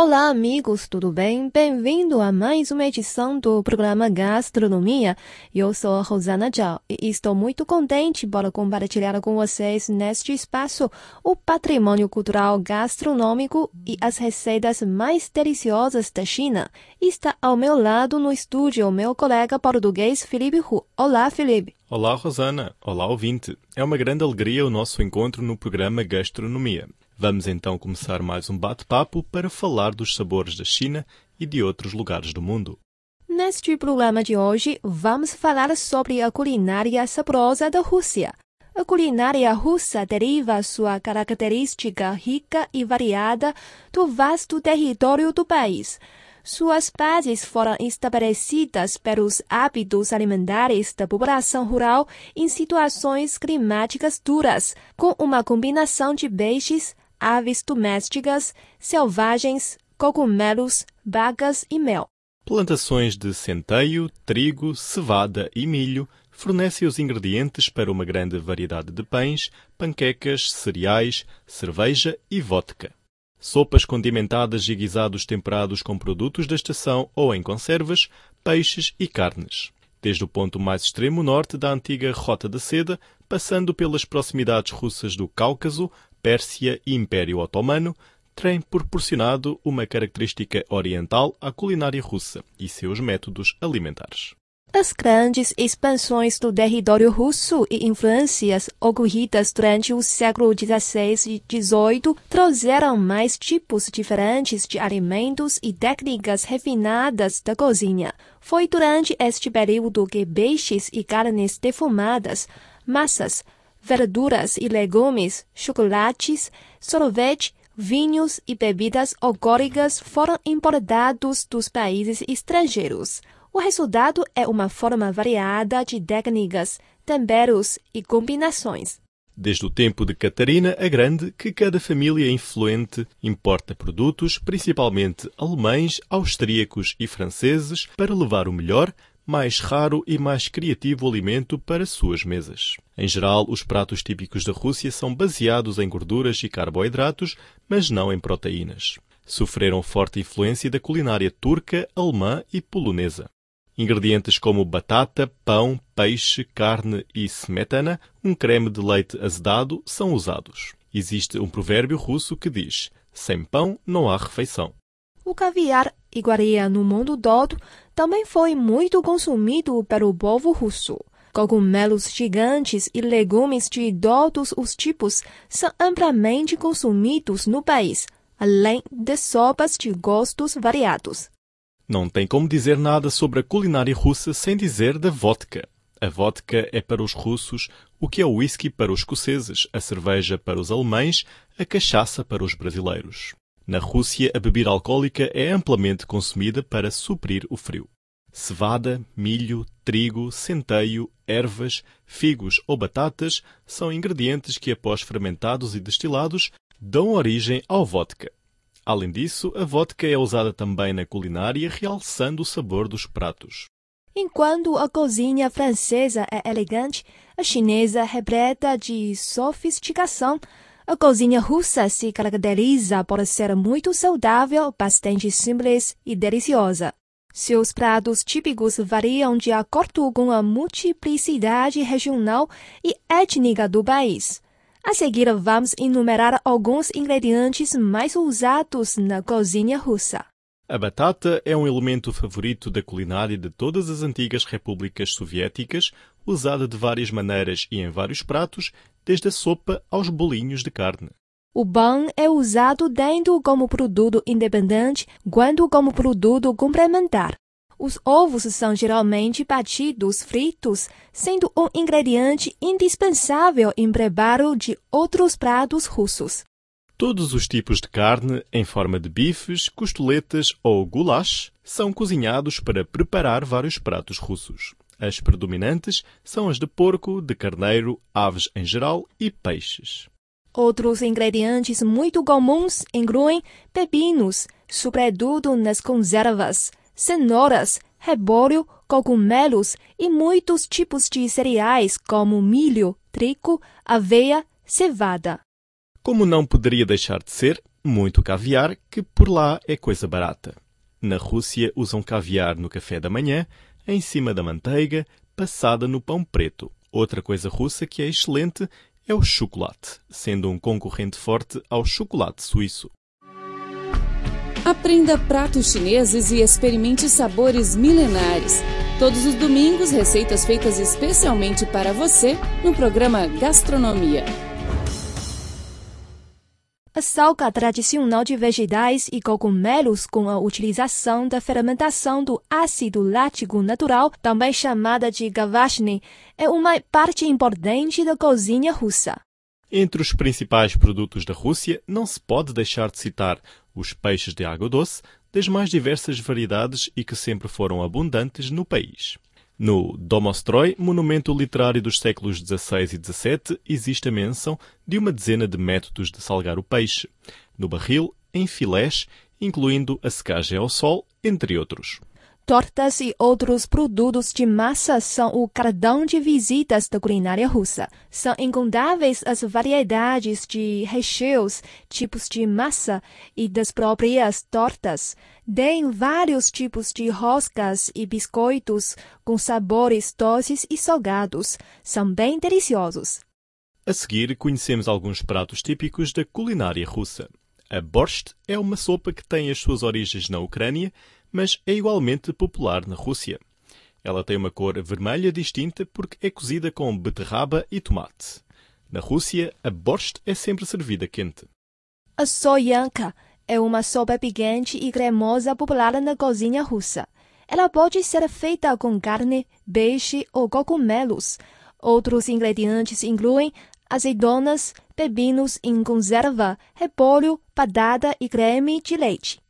Olá, amigos, tudo bem? Bem-vindo a mais uma edição do programa Gastronomia. Eu sou a Rosana Zhao e estou muito contente para compartilhar com vocês neste espaço o patrimônio cultural gastronômico e as receitas mais deliciosas da China. Está ao meu lado no estúdio o meu colega português Felipe Hu. Olá, Felipe. Olá, Rosana. Olá, ouvinte. É uma grande alegria o nosso encontro no programa Gastronomia. Vamos então começar mais um bate-papo para falar dos sabores da China e de outros lugares do mundo. Neste programa de hoje, vamos falar sobre a culinária saborosa da Rússia. A culinária russa deriva sua característica rica e variada do vasto território do país. Suas bases foram estabelecidas pelos hábitos alimentares da população rural em situações climáticas duras, com uma combinação de peixes, aves domésticas, selvagens, cogumelos, bagas e mel. Plantações de centeio, trigo, cevada e milho fornecem os ingredientes para uma grande variedade de pães, panquecas, cereais, cerveja e vodka. Sopas condimentadas e guisados temperados com produtos da estação ou em conservas, peixes e carnes. Desde o ponto mais extremo norte da antiga Rota da Seda, passando pelas proximidades russas do Cáucaso, Pérsia e Império Otomano, tem proporcionado uma característica oriental à culinária russa e seus métodos alimentares. As grandes expansões do território russo e influências ocorridas durante o século XVI e XVIII trouxeram mais tipos diferentes de alimentos e técnicas refinadas da cozinha. Foi durante este período que peixes e carnes defumadas, massas, verduras e legumes, chocolates, sorvete, vinhos e bebidas alcoólicas foram importados dos países estrangeiros. O resultado é uma forma variada de técnicas, temperos e combinações. Desde o tempo de Catarina a Grande, que cada família influente importa produtos, principalmente alemães, austríacos e franceses, para levar o melhor, mais raro e mais criativo alimento para suas mesas. Em geral, os pratos típicos da Rússia são baseados em gorduras e carboidratos, mas não em proteínas. Sofreram forte influência da culinária turca, alemã e polonesa. Ingredientes como batata, pão, peixe, carne e smetana, um creme de leite azedado, são usados. Existe um provérbio russo que diz: sem pão não há refeição. O caviar, iguaria no mundo todo, também foi muito consumido pelo povo russo. Cogumelos gigantes e legumes de todos os tipos são amplamente consumidos no país, além de sopas de gostos variados. Não tem como dizer nada sobre a culinária russa sem dizer da vodka. A vodka é para os russos o que é o whisky para os escoceses, a cerveja para os alemães, a cachaça para os brasileiros. Na Rússia, a bebida alcoólica é amplamente consumida para suprir o frio. Cevada, milho, trigo, centeio, ervas, figos ou batatas são ingredientes que, após fermentados e destilados, dão origem ao vodka. Além disso, a vodka é usada também na culinária, realçando o sabor dos pratos. Enquanto a cozinha francesa é elegante, a chinesa repleta de sofisticação, a cozinha russa se caracteriza por ser muito saudável, bastante simples e deliciosa. Seus pratos típicos variam de acordo com a multiplicidade regional e étnica do país. A seguir, vamos enumerar alguns ingredientes mais usados na cozinha russa. A batata é um elemento favorito da culinária de todas as antigas repúblicas soviéticas, usada de várias maneiras e em vários pratos, desde a sopa aos bolinhos de carne. O pão é usado tanto como produto independente quanto como produto complementar. Os ovos são geralmente batidos fritos, sendo um ingrediente indispensável em preparo de outros pratos russos. Todos os tipos de carne, em forma de bifes, costeletas ou goulash, são cozinhados para preparar vários pratos russos. As predominantes são as de porco, de carneiro, aves em geral e peixes. Outros ingredientes muito comuns incluem pepinos, sobretudo nas conservas, cenouras, repolho, cogumelos e muitos tipos de cereais como milho, trigo, aveia, cevada. Como não poderia deixar de ser, muito caviar, que por lá é coisa barata. Na Rússia usam caviar no café da manhã, em cima da manteiga, passada no pão preto. Outra coisa russa que é excelente é o chocolate, sendo um concorrente forte ao chocolate suíço. Aprenda pratos chineses e experimente sabores milenares. Todos os domingos, receitas feitas especialmente para você no programa Gastronomia. A salga tradicional de vegetais e cogumelos com a utilização da fermentação do ácido lático natural, também chamada de gavashny, é uma parte importante da cozinha russa. Entre os principais produtos da Rússia, não se pode deixar de citar os peixes de água doce, das mais diversas variedades e que sempre foram abundantes no país. No Domostroy, monumento literário dos séculos XVI e XVII, existe a menção de uma dezena de métodos de salgar o peixe, no barril, em filés, incluindo a secagem ao sol, entre outros. Tortas e outros produtos de massa são o cartão de visitas da culinária russa. São incontáveis as variedades de recheios, tipos de massa e das próprias tortas. Tem vários tipos de roscas e biscoitos com sabores doces e salgados. São bem deliciosos. A seguir, conhecemos alguns pratos típicos da culinária russa. A borscht é uma sopa que tem as suas origens na Ucrânia mas é igualmente popular na Rússia. Ela tem uma cor vermelha distinta porque é cozida com beterraba e tomate. Na Rússia, a borscht é sempre servida quente. A soyanka é uma sopa picante e cremosa popular na cozinha russa. Ela pode ser feita com carne, peixe ou cogumelos. Outros ingredientes incluem azeitonas, pepinos em conserva, repolho, batata e creme de leite.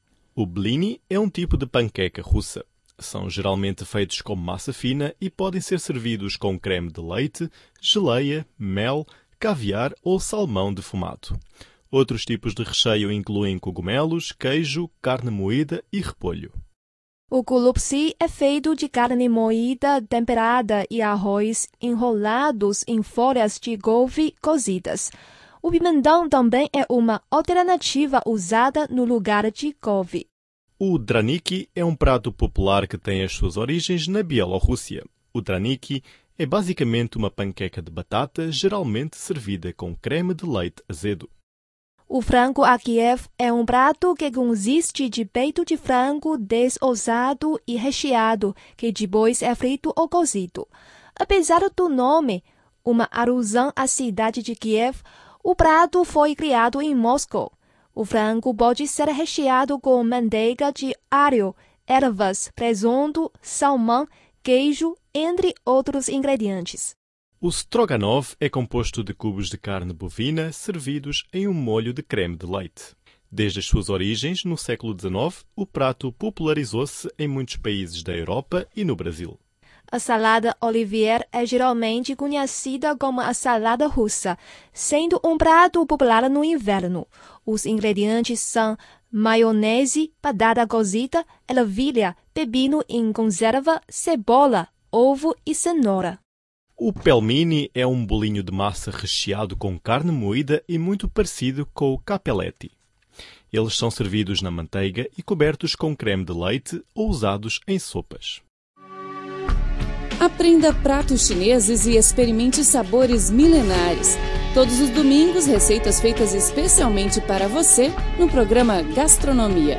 O blini é um tipo de panqueca russa. São geralmente feitos com massa fina e podem ser servidos com creme de leite, geleia, mel, caviar ou salmão defumado. Outros tipos de recheio incluem cogumelos, queijo, carne moída e repolho. O kulupsi é feito de carne moída, temperada e arroz enrolados em folhas de couve cozidas. O pimentão também é uma alternativa usada no lugar de couve. O draniki é um prato popular que tem as suas origens na Bielorrússia. O draniki é basicamente uma panqueca de batata, geralmente servida com creme de leite azedo. O frango a Kiev é um prato que consiste de peito de frango desossado e recheado, que depois é frito ou cozido. Apesar do nome, uma alusão à cidade de Kiev, o prato foi criado em Moscou. O frango pode ser recheado com manteiga de alho, ervas, presunto, salmão, queijo, entre outros ingredientes. O stroganov é composto de cubos de carne bovina servidos em um molho de creme de leite. Desde as suas origens, no século XIX, o prato popularizou-se em muitos países da Europa e no Brasil. A salada Olivier é geralmente conhecida como a salada russa, sendo um prato popular no inverno. Os ingredientes são maionese, batata cozida, ervilha, pepino em conserva, cebola, ovo e cenoura. O pelmini é um bolinho de massa recheado com carne moída e muito parecido com o capelletti. Eles são servidos na manteiga e cobertos com creme de leite ou usados em sopas. Aprenda pratos chineses e experimente sabores milenares. Todos os domingos, receitas feitas especialmente para você no programa Gastronomia.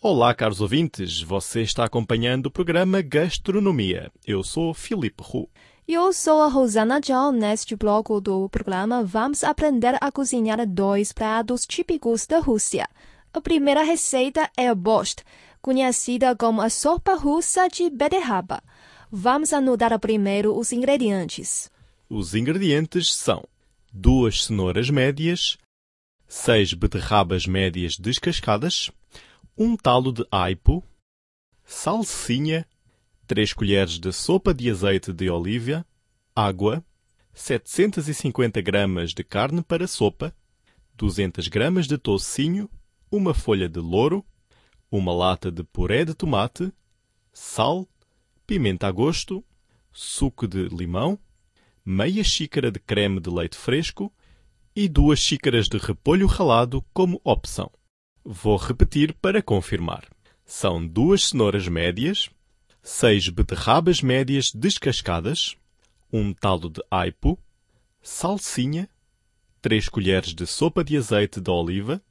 Olá, caros ouvintes. Você está acompanhando o programa Gastronomia. Eu sou Filipe Hu. Eu sou a Rosana John. Neste bloco do programa, vamos aprender a cozinhar dois pratos típicos da Rússia. A primeira receita é a borscht conhecida como a sopa russa de beterraba. Vamos anotar primeiro os ingredientes. Os ingredientes são duas cenouras médias, seis beterrabas médias descascadas, um talo de aipo, salsinha, três colheres de sopa de azeite de oliva, água, 750 gramas de carne para sopa, 200 gramas de toucinho, uma folha de louro, uma lata de puré de tomate, sal, pimenta a gosto, suco de limão, meia xícara de creme de leite fresco e duas xícaras de repolho ralado como opção. Vou repetir para confirmar. São duas cenouras médias, seis beterrabas médias descascadas, um talo de aipo, salsinha, três colheres de sopa de azeite de oliva,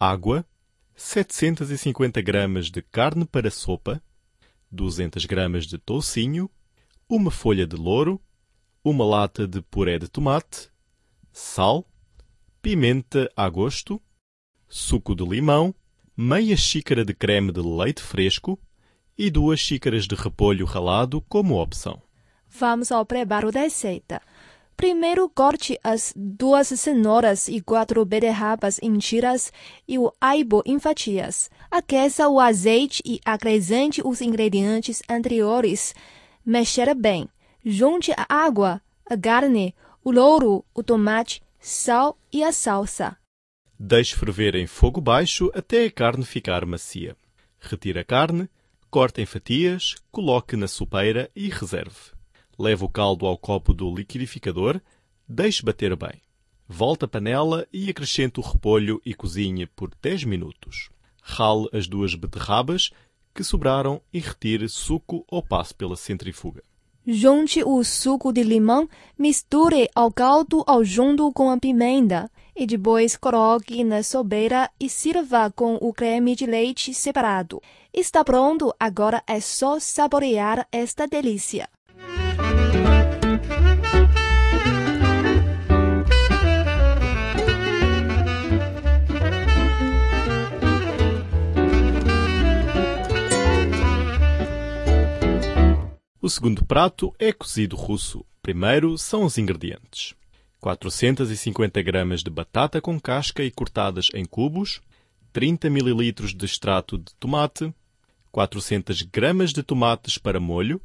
água, 750 gramas de carne para sopa, 200 gramas de toucinho, uma folha de louro, uma lata de puré de tomate, sal, pimenta a gosto, suco de limão, meia xícara de creme de leite fresco e duas xícaras de repolho ralado como opção. Vamos ao preparo da receita. Primeiro corte as duas cenouras e quatro beterrabas em tiras e o aibo em fatias. Aqueça o azeite e acrescente os ingredientes anteriores. Mexer bem. Junte a água, a carne, o louro, o tomate, sal e a salsa. Deixe ferver em fogo baixo até a carne ficar macia. Retire a carne, corte em fatias, coloque na sopeira e reserve. Leve o caldo ao copo do liquidificador, deixe bater bem. Volte a panela e acrescente o repolho e cozinhe por 10 minutos. Rale as duas beterrabas que sobraram e retire suco ou passe pela centrifuga. Junte o suco de limão, misture ao caldo ao junto com a pimenta e depois coloque na sobeira e sirva com o creme de leite separado. Está pronto, agora é só saborear esta delícia. O segundo prato é cozido russo. Primeiro são os ingredientes. 450 gramas de batata com casca e cortadas em cubos, 30 ml de extrato de tomate, 400 gramas de tomates para molho,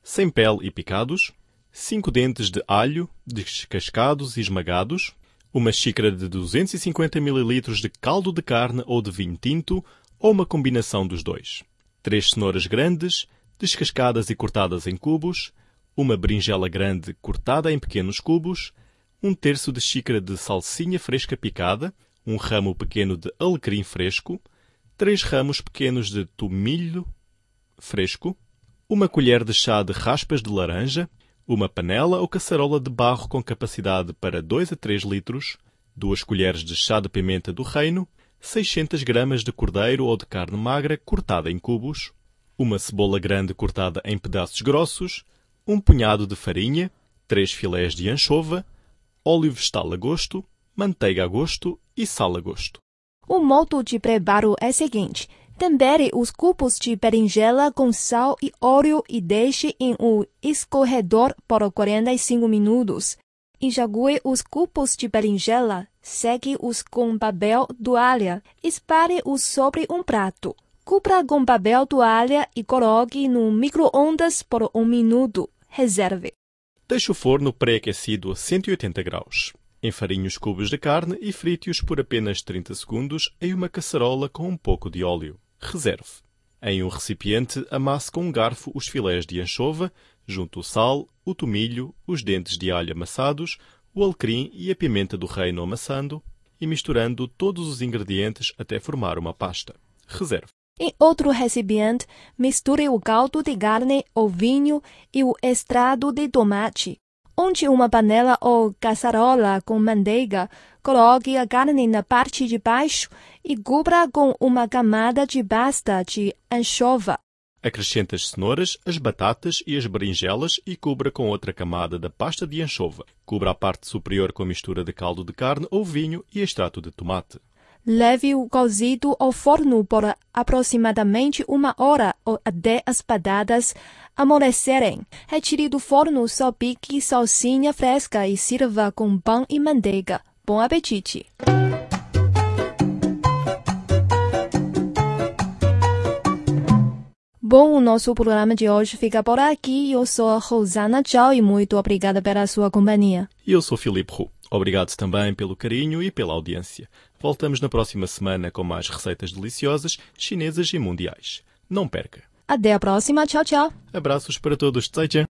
sem pele e picados, 5 dentes de alho descascados e esmagados, uma xícara de 250 ml de caldo de carne ou de vinho tinto ou uma combinação dos dois, 3 cenouras grandes, descascadas e cortadas em cubos, uma berinjela grande cortada em pequenos cubos, um terço de xícara de salsinha fresca picada, um ramo pequeno de alecrim fresco, três ramos pequenos de tomilho fresco, uma colher de chá de raspas de laranja, uma panela ou caçarola de barro com capacidade para 2 a 3 litros, duas colheres de chá de pimenta do reino, 600 gramas de cordeiro ou de carne magra cortada em cubos, uma cebola grande cortada em pedaços grossos, um punhado de farinha, três filés de anchova, óleo vegetal a gosto, manteiga a gosto e sal a gosto. O modo de preparo é o seguinte: tempere os cubos de berinjela com sal e óleo e deixe em um escorredor por 45 minutos. Enjague os cubos de berinjela, seque-os com papel toalha, espalhe-os sobre um prato. Cubra com papel toalha e coloque no micro-ondas por um minuto. Reserve. Deixe o forno pré-aquecido a 180 graus. Enfarinhe os cubos de carne e frite-os por apenas 30 segundos em uma caçarola com um pouco de óleo. Reserve. Em um recipiente, amasse com um garfo os filés de anchova, junto o sal, o tomilho, os dentes de alho amassados, o alecrim e a pimenta do reino amassando e misturando todos os ingredientes até formar uma pasta. Reserve. Em outro recipiente, misture o caldo de carne, o vinho e o extrato de tomate. Onde uma panela ou caçarola com manteiga, coloque a carne na parte de baixo e cubra com uma camada de pasta de anchova. Acrescente as cenouras, as batatas e as berinjelas e cubra com outra camada da pasta de anchova. Cubra a parte superior com a mistura de caldo de carne ou vinho e extrato de tomate. Leve o cozido ao forno por aproximadamente uma hora ou até as batatas amolecerem. Retire do forno, salpique salsinha fresca e sirva com pão e manteiga. Bom apetite! Bom, o nosso programa de hoje fica por aqui. Eu sou a Rosana Tchau e muito obrigada pela sua companhia. E eu sou Filipe Roux. Obrigado também pelo carinho e pela audiência. Voltamos na próxima semana com mais receitas deliciosas, chinesas e mundiais. Não perca! Até a próxima. Tchau, tchau. Abraços para todos. 再见。